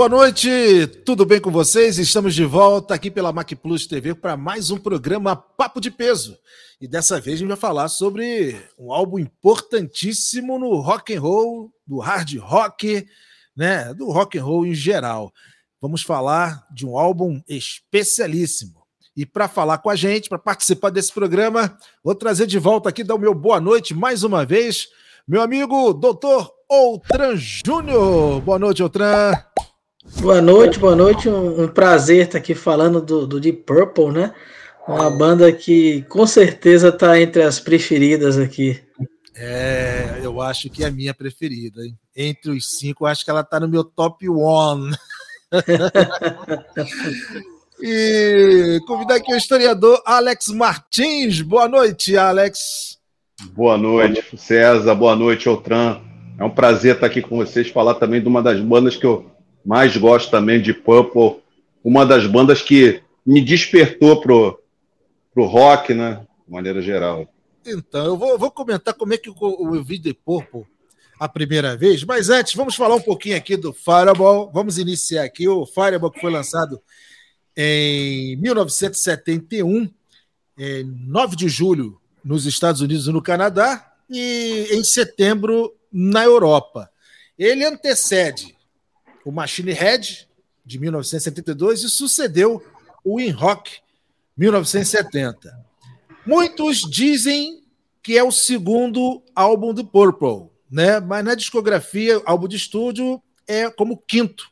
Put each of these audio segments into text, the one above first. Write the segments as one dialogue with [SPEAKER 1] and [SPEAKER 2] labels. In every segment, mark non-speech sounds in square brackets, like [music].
[SPEAKER 1] boa noite, tudo bem com vocês? Estamos de volta aqui pela Mac Plus TV para mais um programa Papo de Peso. E dessa vez a gente vai falar sobre um álbum importantíssimo no rock and roll, do hard rock, né, do rock and roll em geral. Vamos falar de um álbum especialíssimo. E para falar com a gente, para participar desse programa, vou trazer de volta aqui, dar o meu boa noite mais uma vez, meu amigo doutor Outran Júnior. Boa noite, Outran.
[SPEAKER 2] Boa noite, boa noite. Um, um prazer estar aqui falando do, do, Deep Purple, né? Uma banda que com certeza está entre as preferidas aqui.
[SPEAKER 1] É, eu acho que é a minha preferida. Hein? Entre os cinco, acho que ela está no meu top one. [laughs] e convidar aqui o historiador Alex Martins. Boa noite, Alex.
[SPEAKER 3] Boa noite, César. Boa noite, Outran. É um prazer estar aqui com vocês, falar também de uma das bandas que eu mais gosto também, de Purple. Uma das bandas que me despertou pro, pro rock, né? De maneira geral.
[SPEAKER 1] Então, eu vou, vou comentar como é que eu, eu vi The Purple a primeira vez, mas antes, vamos falar um pouquinho aqui do Fireball. Vamos iniciar aqui. O Fireball que foi lançado em 1971, em 9 de julho, nos Estados Unidos e no Canadá, e em setembro na Europa. Ele antecede o Machine Head, de 1972, e sucedeu o In Rock, 1970. Muitos dizem que é o segundo álbum do Purple, né? mas na discografia, álbum de estúdio é como quinto.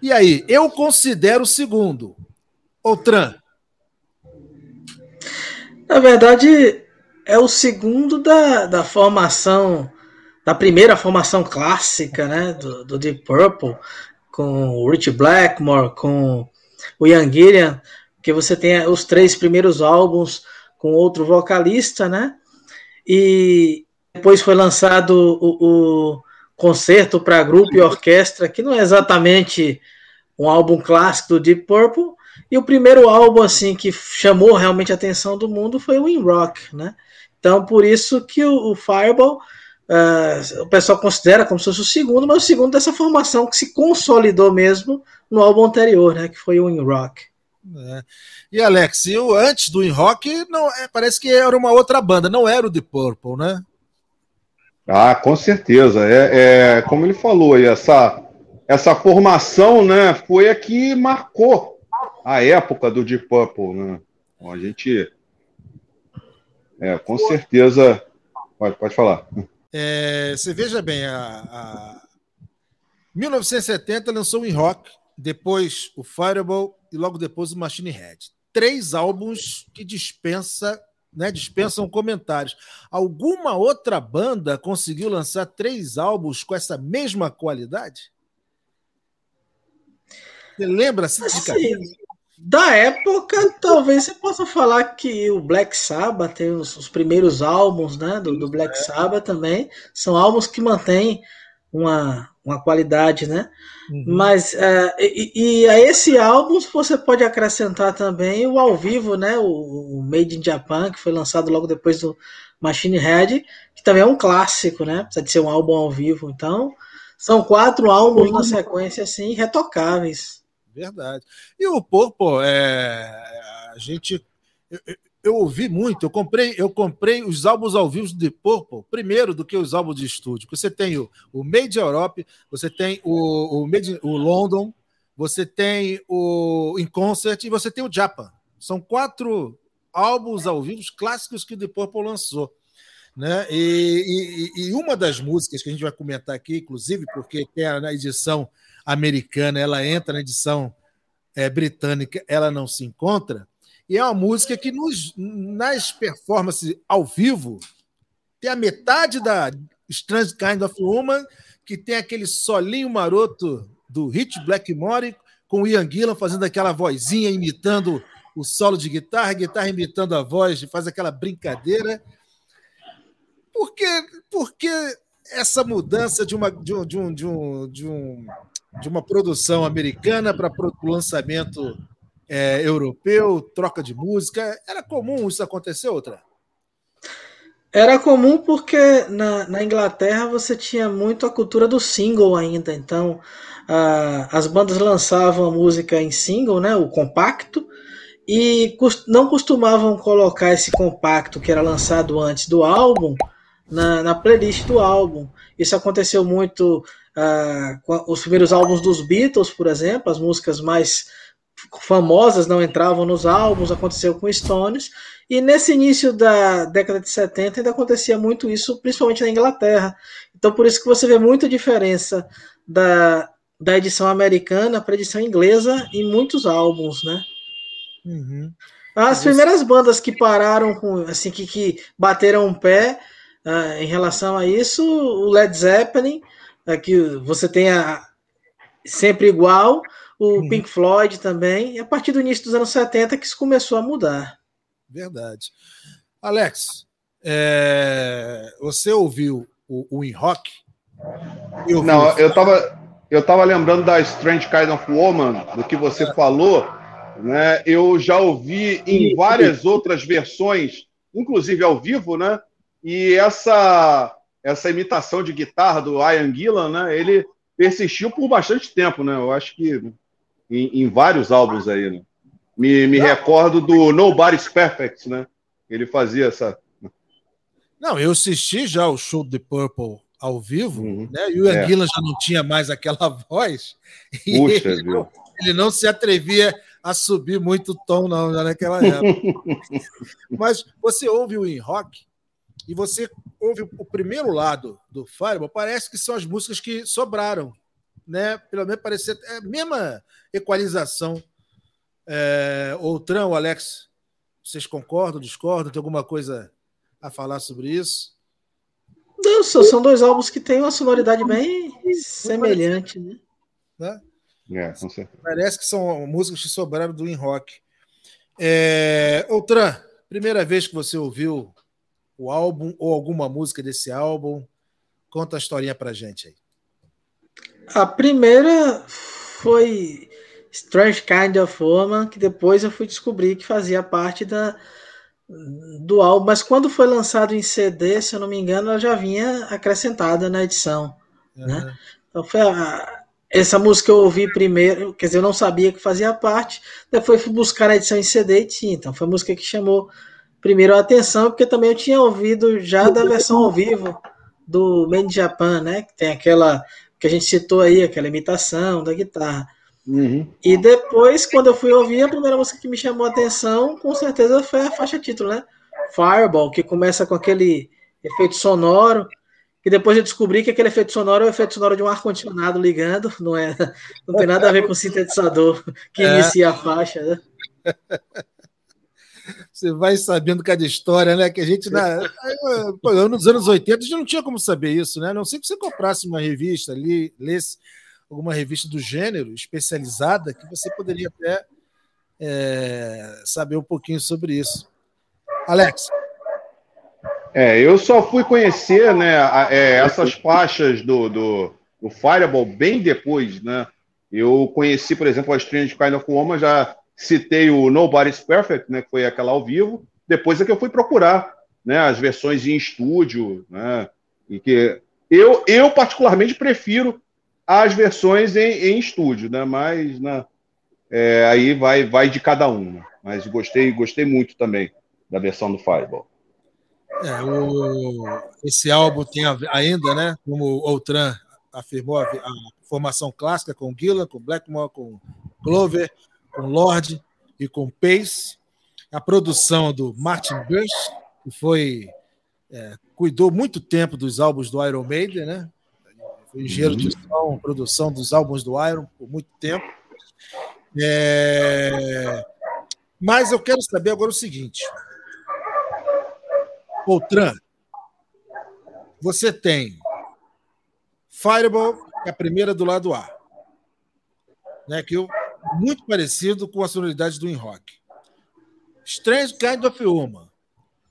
[SPEAKER 1] E aí, eu considero o segundo. Outran.
[SPEAKER 2] Na verdade, é o segundo da, da formação da primeira formação clássica né, do, do Deep Purple, com o Rich Blackmore, com o Ian Gillian, que você tem os três primeiros álbuns com outro vocalista, né? E depois foi lançado o, o concerto para grupo e orquestra, que não é exatamente um álbum clássico do Deep Purple. E o primeiro álbum assim que chamou realmente a atenção do mundo foi o In Rock, né? Então por isso que o, o Fireball Uh, o pessoal considera como se fosse o segundo, mas o segundo dessa formação que se consolidou mesmo no álbum anterior, né, que foi o In Rock.
[SPEAKER 1] É. E Alex, e o antes do In Rock, não, é, parece que era uma outra banda, não era o The Purple, né?
[SPEAKER 3] Ah, com certeza. É, é como ele falou, essa, essa formação, né, foi a que marcou a época do Deep Purple, né? a gente, é, com certeza, pode, pode falar.
[SPEAKER 1] É, você veja bem, a, a 1970 lançou o In Rock, depois o Fireball e logo depois o Machine Head. Três álbuns que dispensa, né, dispensam comentários. Alguma outra banda conseguiu lançar três álbuns com essa mesma qualidade? Você lembra assim,
[SPEAKER 2] assim da época, talvez você possa falar que o Black Sabbath tem os, os primeiros álbuns né, do, do Black é. Sabbath também. São álbuns que mantêm uma, uma qualidade, né? Uhum. Mas uh, e, e, a esse álbum você pode acrescentar também o ao vivo, né? O, o, Made in Japan, que foi lançado logo depois do Machine Head, que também é um clássico, né? Precisa de ser um álbum ao vivo. Então, são quatro álbuns na sequência, assim, retocáveis.
[SPEAKER 1] Verdade. E o Purple, é, a gente. Eu, ouvi muito, eu comprei, eu comprei os álbuns ao vivo de Purple primeiro do que os álbuns de estúdio. Você tem o, o Made Europe, você tem o, o, Made, o London, você tem o In Concert e você tem o Japan. São quatro álbuns ao vivo clássicos que o The Purple lançou. Né? E, e, e, uma das músicas que a gente vai comentar aqui, inclusive, porque tem na edição americana, ela entra na edição é, britânica, ela não se encontra. E é uma música que nos, nas performances ao vivo tem a metade da Strange Kind of Woman, que tem aquele solinho maroto do Hit Blackmore com o Ian Gillan fazendo aquela vozinha imitando o solo de guitarra, guitarra imitando a voz, faz aquela brincadeira. Por que, por que essa mudança de, uma, de, um, de, um, de, um, de, um, de uma produção americana para o lançamento é, europeu, troca de música. Era comum isso acontecer, outra?
[SPEAKER 2] Era comum porque na, na Inglaterra você tinha muito a cultura do single ainda, então uh, as bandas lançavam a música em single, né, o compacto, e não costumavam colocar esse compacto que era lançado antes do álbum na, na playlist do álbum. Isso aconteceu muito uh, os primeiros álbuns dos Beatles, por exemplo, as músicas mais famosas não entravam nos álbuns, aconteceu com Stones, e nesse início da década de 70 ainda acontecia muito isso, principalmente na Inglaterra. Então por isso que você vê muita diferença da, da edição americana para a edição inglesa em muitos álbuns, né? Uhum. As primeiras bandas que pararam com, assim, que, que bateram um pé uh, em relação a isso, o Led Zeppelin, uh, que você tem a, sempre igual, o uhum. Pink Floyd também, e a partir do início dos anos 70 que isso começou a mudar.
[SPEAKER 1] Verdade. Alex, é... você ouviu o, o In Rock?
[SPEAKER 3] Eu Não, eu estava eu tava lembrando da Strange Kind of Woman, do que você é. falou, né? Eu já ouvi em várias outras versões, inclusive ao vivo, né? E essa essa imitação de guitarra do Ian Gillan, né? Ele persistiu por bastante tempo, né? Eu acho que em, em vários álbuns aí, né? Me, me recordo do Nobody's Perfect, né? Ele fazia essa.
[SPEAKER 1] Não, eu assisti já o show de Purple ao vivo, uhum. né? E o é. Anguila já não tinha mais aquela [laughs] voz. Puxa, ele, não, ele não se atrevia a subir muito tom, não, já naquela época. [laughs] Mas você ouve o In Rock e você ouve o primeiro lado do Fireball, parece que são as músicas que sobraram né? Pelo menos parecer é a mesma equalização. É, Outrão, Alex, vocês concordam, discordam? Tem alguma coisa a falar sobre isso?
[SPEAKER 2] Não, são dois álbuns que têm uma sonoridade bem semelhante, né? né?
[SPEAKER 1] É, com certeza. Parece que são músicas que sobraram do In Rock. É, Outran, primeira vez que você ouviu o álbum ou alguma música desse álbum, conta a historinha pra gente aí.
[SPEAKER 2] A primeira foi Strange Kind of Woman, que depois eu fui descobrir que fazia parte da, do álbum, mas quando foi lançado em CD, se eu não me engano, ela já vinha acrescentada na edição. Uhum. Né? Então foi a, essa música eu ouvi primeiro, quer dizer, eu não sabia que fazia parte, depois fui buscar na edição em CD e tinha. Então foi a música que chamou primeiro a atenção, porque também eu tinha ouvido já da versão ao vivo do Made Japan, né? Que tem aquela que a gente citou aí, aquela imitação da guitarra. Uhum. E depois, quando eu fui ouvir, a primeira música que me chamou a atenção, com certeza, foi a faixa título, né? Fireball, que começa com aquele efeito sonoro, que depois eu descobri que aquele efeito sonoro é o efeito sonoro de um ar-condicionado ligando, não é? [laughs] Não tem nada a ver com o sintetizador que é. inicia a faixa, né? [laughs]
[SPEAKER 1] Você vai sabendo cada história, né? Que a gente, na, nos anos 80, a gente não tinha como saber isso, né? Não sei que você comprasse uma revista ali, lesse alguma revista do gênero especializada, que você poderia até é, saber um pouquinho sobre isso. Alex.
[SPEAKER 3] É, eu só fui conhecer né, é, essas faixas do, do, do Fireball bem depois, né? Eu conheci, por exemplo, a Strange Kind of Woman já citei o Nobody's Perfect, né, que foi aquela ao vivo. Depois é que eu fui procurar né, as versões em estúdio, né, e que eu, eu particularmente prefiro as versões em, em estúdio, né, mas né, é, aí vai, vai de cada um. Né, mas gostei, gostei muito também da versão do Fireball.
[SPEAKER 1] É, o, esse álbum tem ainda, né, como o Outram afirmou, a, a formação clássica com Gillan, com Blackmore, com Clover, com Lorde e com Pace, a produção do Martin Bush, que foi é, cuidou muito tempo dos álbuns do Iron Maiden, né? Foi engenheiro de som, produção dos álbuns do Iron por muito tempo. É... Mas eu quero saber agora o seguinte. Poltran, você tem Fireball, que é a primeira do lado A. Né, que eu muito parecido com a sonoridade do In Rock. Strange Kind of Woman.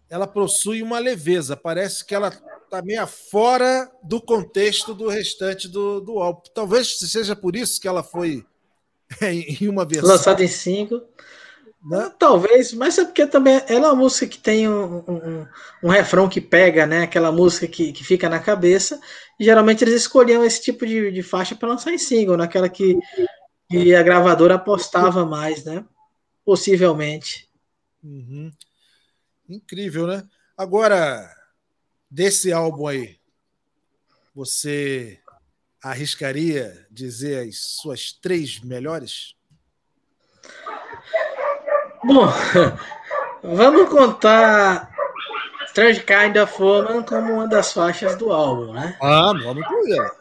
[SPEAKER 1] Ela possui uma leveza, parece que ela está meio fora do contexto do restante do, do álbum. Talvez seja por isso que ela foi [laughs] em uma versão.
[SPEAKER 2] Lançada em cinco. Né? Talvez, mas é porque também ela é uma música que tem um, um, um refrão que pega, né? Aquela música que, que fica na cabeça. E geralmente eles escolhiam esse tipo de, de faixa para lançar em single, naquela que, que a gravadora apostava mais, né? Possivelmente.
[SPEAKER 1] Uhum. Incrível, né? Agora, desse álbum aí, você arriscaria dizer as suas três melhores?
[SPEAKER 2] Bom, [laughs] vamos contar Strange Kind of Woman como uma das faixas do álbum, né?
[SPEAKER 1] Ah, vamos incluir.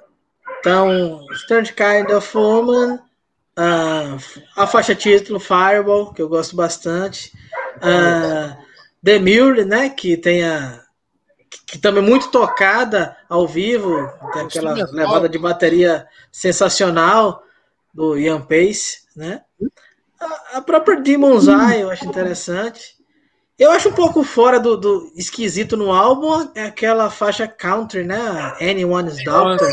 [SPEAKER 2] Então, Strange Kind of Woman, uh, a faixa título Fireball, que eu gosto bastante, uh, The Mule, né, que tem a que também é muito tocada ao vivo, tem aquela levada de bateria sensacional do Ian Pace, né? A, própria Demon's Eye eu acho interessante. Eu acho um pouco fora do, do esquisito no álbum é aquela faixa country, né? Anyone's Doctor.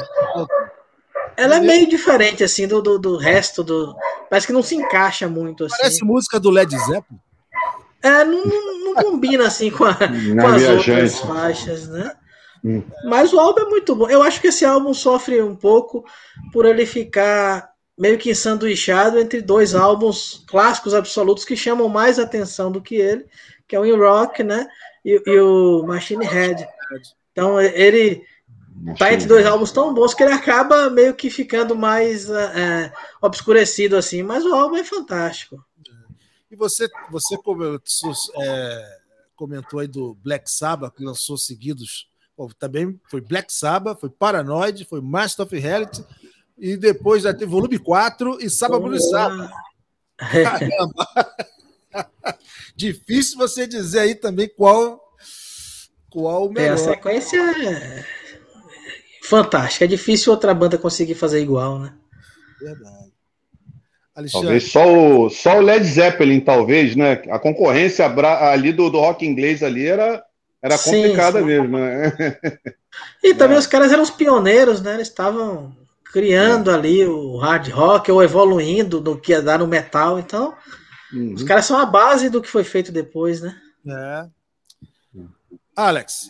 [SPEAKER 2] Ela é meio diferente, assim, do, do, do, resto do. Parece que não se encaixa muito. Assim.
[SPEAKER 1] Parece música do Led Zeppelin.
[SPEAKER 2] É, não, não, não combina assim com, a, [laughs] com as outras faixas, né? Hum. Mas o álbum é muito bom. Eu acho que esse álbum sofre um pouco por ele ficar meio que ensanduichado entre dois álbuns clássicos absolutos que chamam mais atenção do que ele, que é o In Rock, né? E, e o Machine Head. Então ele tá entre dois álbuns tão bons que ele acaba meio que ficando mais é, obscurecido assim, mas o álbum é fantástico.
[SPEAKER 1] E você, você é, comentou aí do Black Sabbath, que lançou seguidos. também foi Black Sabbath, foi Paranoid, foi Master of Reality e depois já teve volume 4 e Bruno Saba. Caramba! [laughs] Difícil você dizer aí também qual qual o melhor. É, a
[SPEAKER 2] sequência é fantástica. É difícil outra banda conseguir fazer igual, né?
[SPEAKER 3] Verdade. Alexandre. Talvez só o, só o Led Zeppelin, talvez, né? A concorrência ali do, do rock inglês ali era, era complicada sim, sim. mesmo, né?
[SPEAKER 2] E também é. os caras eram os pioneiros, né? Eles estavam criando é. ali o hard rock ou evoluindo no que ia dar no metal. Então, uhum. os caras são a base do que foi feito depois, né? É.
[SPEAKER 1] Alex.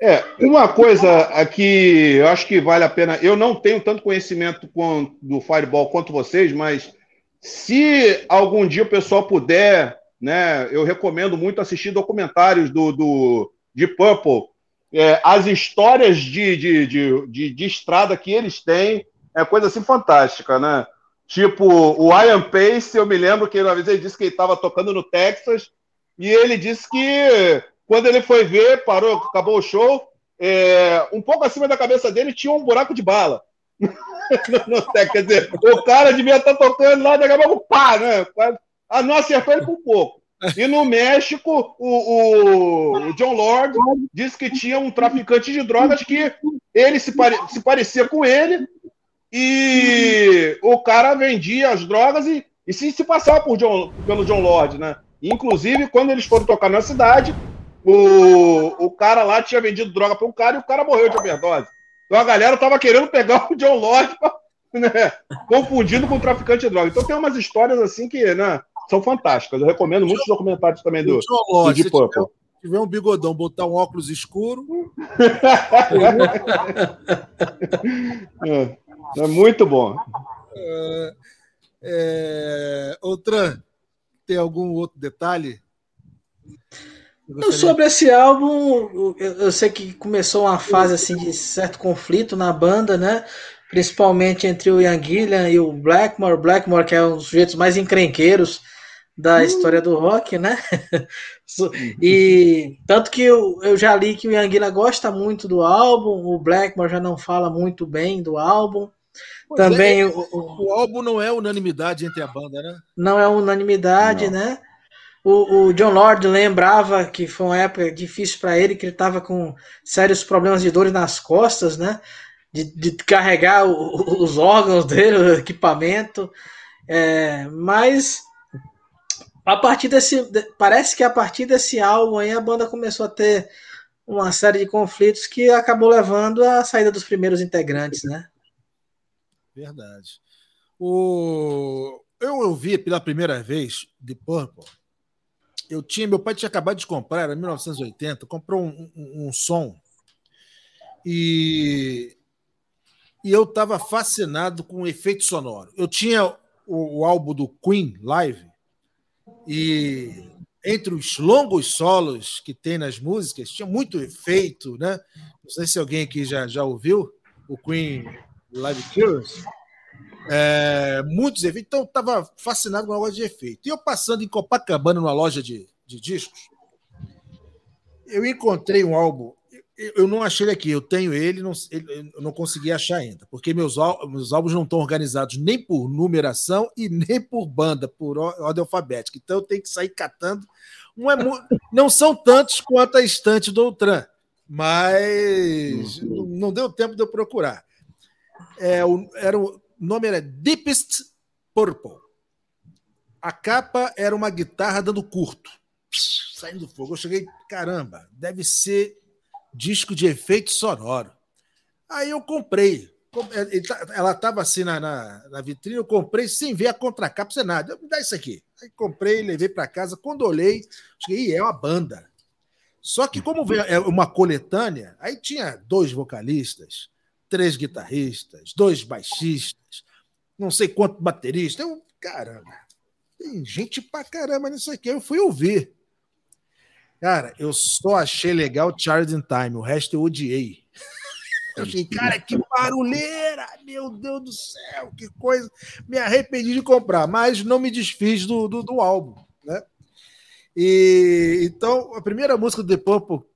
[SPEAKER 3] É, uma coisa aqui eu acho que vale a pena. Eu não tenho tanto conhecimento com, do Fireball quanto vocês, mas se algum dia o pessoal puder, né, eu recomendo muito assistir documentários do, do de Purple é, as histórias de, de, de, de, de estrada que eles têm é coisa assim fantástica, né? Tipo, o Ian Pace, eu me lembro que uma vez ele disse que ele estava tocando no Texas e ele disse que quando ele foi ver, parou, acabou o show, é, um pouco acima da cabeça dele tinha um buraco de bala. [laughs] no, no, quer dizer, o cara devia estar tá tocando lá, daqui a pouco, pá, né? Ah, não acertou ele por pouco. E no México, o, o, John Lord disse que tinha um traficante de drogas que ele se, pare, se parecia com ele e o cara vendia as drogas e, e se, se passava por John, pelo John Lord, né? Inclusive, quando eles foram tocar na cidade, o, o cara lá tinha vendido droga para um cara e o cara morreu de overdose. Então a galera tava querendo pegar [laughs] o John Lord, né? confundindo com o traficante de droga. Então tem umas histórias assim que, né? são fantásticas. Eu recomendo muitos documentários também do, do
[SPEAKER 1] Deep Purple. Se tiver um bigodão, botar um óculos escuro. [laughs]
[SPEAKER 3] é, é, muito bom.
[SPEAKER 1] É, é, Outran, tem algum outro detalhe?
[SPEAKER 2] Sobre esse álbum, eu sei que começou uma fase assim de certo conflito na banda, né? Principalmente entre o Ian Gillian e o Blackmore. Blackmore, que é um dos sujeitos mais encrenqueiros da história do rock, né? [laughs] e tanto que eu, eu já li que o Yanguila gosta muito do álbum, o Blackmore já não fala muito bem do álbum. Pois Também
[SPEAKER 1] é, o, o, o, álbum não é unanimidade entre a banda, né?
[SPEAKER 2] Não é unanimidade, não. né? O, o, John Lord lembrava que foi uma época difícil para ele, que ele estava com sérios problemas de dores nas costas, né? De, de carregar o, os órgãos dele, o equipamento. É, mas a partir desse. Parece que a partir desse álbum aí a banda começou a ter uma série de conflitos que acabou levando à saída dos primeiros integrantes, né?
[SPEAKER 1] Verdade. O, eu ouvi pela primeira vez The Purple. Eu tinha, meu pai tinha acabado de comprar, era 1980, comprou um, um, um som e, e eu estava fascinado com o efeito sonoro. Eu tinha o, o álbum do Queen Live e entre os longos solos que tem nas músicas, tinha muito efeito, né? Não sei se alguém aqui já, já ouviu o Queen Live Cures. É, muitos efeitos. Então, eu estava fascinado com o negócio de efeito. E eu passando em Copacabana, numa loja de, de discos, eu encontrei um álbum. Eu não achei ele aqui, eu tenho ele, não, ele, eu não consegui achar ainda, porque meus, meus álbuns não estão organizados nem por numeração e nem por banda, por ordem alfabética. Então eu tenho que sair catando. Não, é, não são tantos quanto a estante do Outram, mas uhum. não deu tempo de eu procurar. É, o, era o, nome era Deepest Purple. A capa era uma guitarra dando curto, saindo do fogo. Eu cheguei, caramba, deve ser disco de efeito sonoro. Aí eu comprei. É, tá, ela estava assim na, na, na, vitrine, eu comprei sem ver a contracapa, sem nada. Eu, me dá isso aqui. Aí comprei, levei para casa. Quando olhei, cheguei, é uma banda. Só que, como é uma coletânea, aí tinha dois vocalistas, três guitarristas, dois baixistas, não sei quanto baterista. Eu, caramba, tem gente pra caramba nisso aqui. Eu fui ouvir. Cara, eu só achei legal Charles in Time, o resto eu odiei. [laughs] Eu achei, cara, que barulheira! Meu Deus do céu, que coisa! Me arrependi de comprar, mas não me desfiz do, do, do álbum, né? E então, a primeira música do The Purple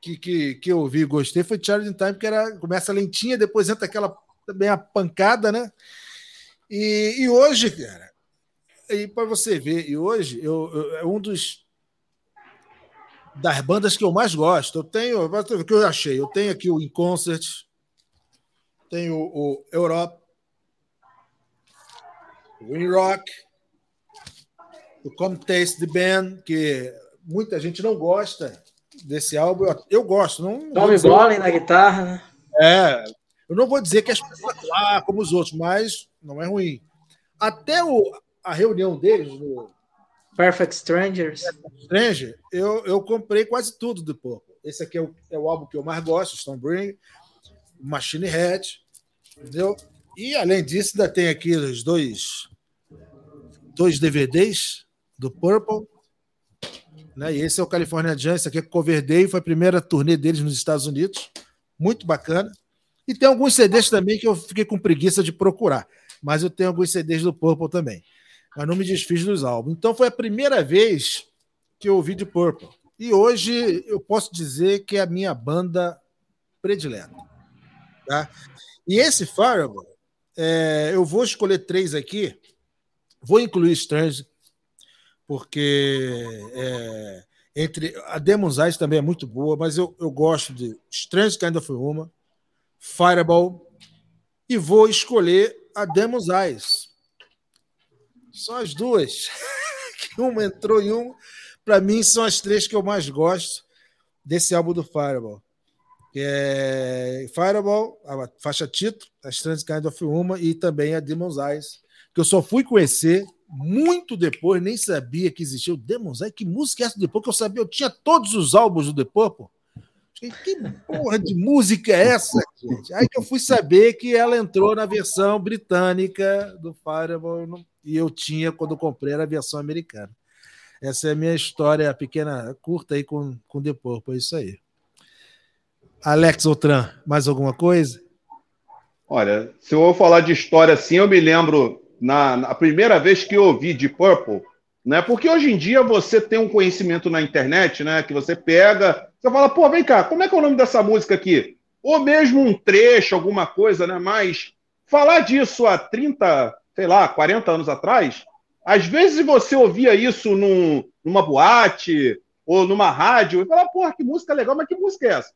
[SPEAKER 1] que, que, que eu ouvi e gostei foi Charles in Time, que era, começa lentinha, depois entra aquela também a pancada, né? E, e hoje, cara, e para você ver, e hoje eu, eu, é um dos das bandas que eu mais gosto. Eu tenho, o que eu achei? Eu tenho aqui o In Concert, tenho o Europe, o In Rock, o Come Taste the Band, que muita gente não gosta, desse álbum. Eu, eu gosto. Não,
[SPEAKER 2] Tommy. Bolin na guitarra, né?
[SPEAKER 1] É. Eu não vou dizer que é espetacular como os outros, mas não é ruim. Até o, a reunião deles no
[SPEAKER 2] Perfect Strangers.
[SPEAKER 1] Stranger, eu, eu comprei quase tudo do Purple. Esse aqui é o, é o álbum que eu mais gosto, Stonebring, Machine Head, entendeu? E além disso, ainda tem aqui os dois, dois DVDs do Purple né? E esse é o California esse aqui é Cover Day, foi a primeira turnê deles nos Estados Unidos. Muito bacana. E tem alguns CDs também que eu fiquei com preguiça de procurar. Mas eu tenho alguns CDs do Purple também. Mas não me desfiz dos álbuns. Então foi a primeira vez que eu ouvi de Purple. E hoje eu posso dizer que é a minha banda predileta. Tá? E esse Fireball, é, eu vou escolher três aqui. Vou incluir Strange, porque é, entre a Demon's Eyes também é muito boa, mas eu, eu gosto de Strange Kind of Woman, Fireball e vou escolher a Demon's Eyes. São as duas. [laughs] uma entrou em um. Para mim, são as três que eu mais gosto desse álbum do Fireball. É Fireball, a faixa título, a Strange Kind of Woman e também a Demon's Eyes, que eu só fui conhecer muito depois, nem sabia que existia o Demons Eye. Que música é essa do? Que eu sabia, eu tinha todos os álbuns do Depois, pô. Que porra de música é essa, gente? Aí que eu fui saber que ela entrou na versão britânica do Fireball e eu tinha, quando eu comprei, era a versão americana. Essa é a minha história pequena, curta aí com, com The Purple, é isso aí. Alex Outran, mais alguma coisa?
[SPEAKER 3] Olha, se eu vou falar de história assim, eu me lembro na, na primeira vez que eu ouvi de Purple, né? Porque hoje em dia você tem um conhecimento na internet, né? Que você pega, você fala, pô, vem cá, como é que é o nome dessa música aqui? Ou mesmo um trecho, alguma coisa, né? Mas falar disso há 30, sei lá, 40 anos atrás, às vezes você ouvia isso num, numa boate ou numa rádio e falava, porra, que música legal, mas que música é essa?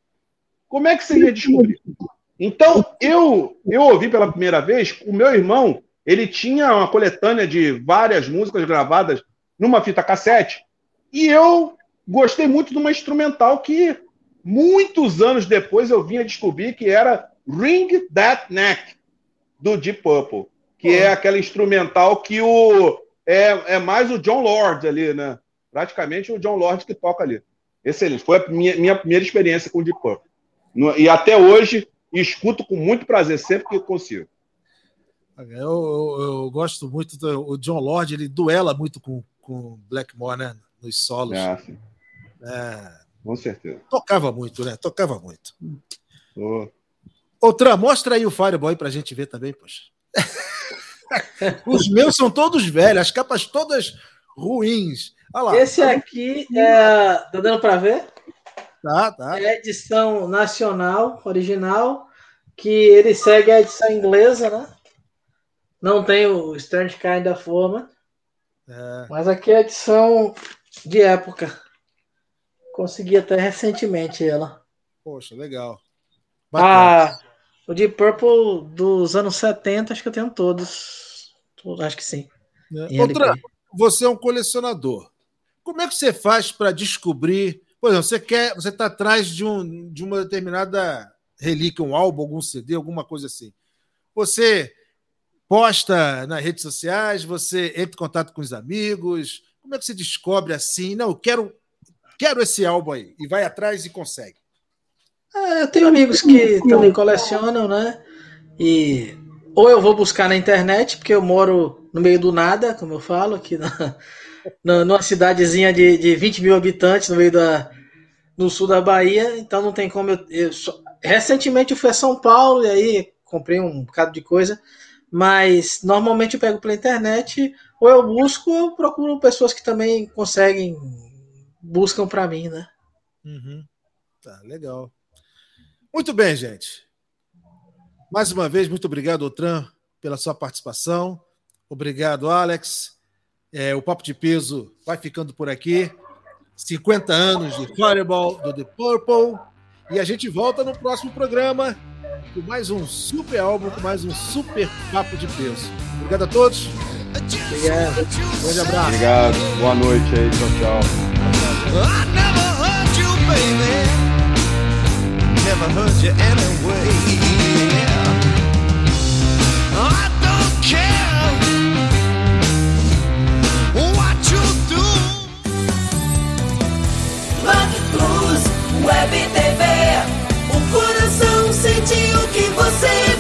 [SPEAKER 3] Como é que você ia descobrir? Então, eu, eu ouvi pela primeira vez, o meu irmão, ele tinha uma coletânea de várias músicas gravadas numa fita cassete. E eu gostei muito de uma instrumental que muitos anos depois eu vinha descobrir que era Ring That Neck do Deep Purple, que é aquela instrumental que o é, é mais o John Lord ali, né? Praticamente o John Lord que toca ali. Excelente. Foi a minha, minha primeira experiência com o Deep Purple. No, e até hoje escuto com muito prazer sempre que consigo.
[SPEAKER 1] Eu, eu, eu gosto muito do o John Lord, ele duela muito com com Blackmore, né? Nos solos.
[SPEAKER 3] Ah,
[SPEAKER 1] é,
[SPEAKER 3] com certeza.
[SPEAKER 1] Tocava muito, né? Tocava muito. Oh. Outra, mostra aí o Fireboy pra gente ver também, poxa. [laughs] Os meus são todos velhos, as capas todas ruins.
[SPEAKER 2] Esse aqui é. Tá dando para ver?
[SPEAKER 1] Tá, tá.
[SPEAKER 2] É a edição nacional, original, que ele segue a edição inglesa, né? Não tem o Strange Kind of Woman. É. Mas aqui é a edição de época. Consegui até recentemente ela.
[SPEAKER 1] Poxa, legal.
[SPEAKER 2] Ah, o de Purple dos anos 70, acho que eu tenho todos. Acho que sim.
[SPEAKER 1] É. Outra, você é um colecionador. Como é que você faz para descobrir? Por exemplo, você quer, você está atrás de, um, de uma determinada relíquia, um álbum, algum CD, alguma coisa assim. Você posta nas redes sociais, você entra em contato com os amigos. Como é que você descobre assim? Não, eu quero, quero esse álbum aí. E vai atrás e consegue.
[SPEAKER 2] É, eu tenho amigos que também colecionam, né? E ou eu vou buscar na internet, porque eu moro no meio do nada, como eu falo, aqui na, [laughs] na, numa cidadezinha de, de 20 mil habitantes no meio da, no sul da Bahia, então não tem como eu, eu recentemente eu fui a São Paulo e aí comprei um bocado de coisa mas normalmente eu pego pela internet, ou eu busco, ou eu procuro pessoas que também conseguem, buscam para mim, né?
[SPEAKER 1] Uhum. Tá, legal. Muito bem, gente. Mais uma vez, muito obrigado, Otran, pela sua participação. Obrigado, Alex. É, o Papo de Peso vai ficando por aqui. 50 anos de Fireball do The Purple. E a gente volta no próximo programa com mais um super álbum, com mais um super papo de peso. Obrigado a todos.
[SPEAKER 2] Obrigado.
[SPEAKER 1] grande abraço.
[SPEAKER 3] Obrigado. Boa noite aí. Tchau, tchau. você.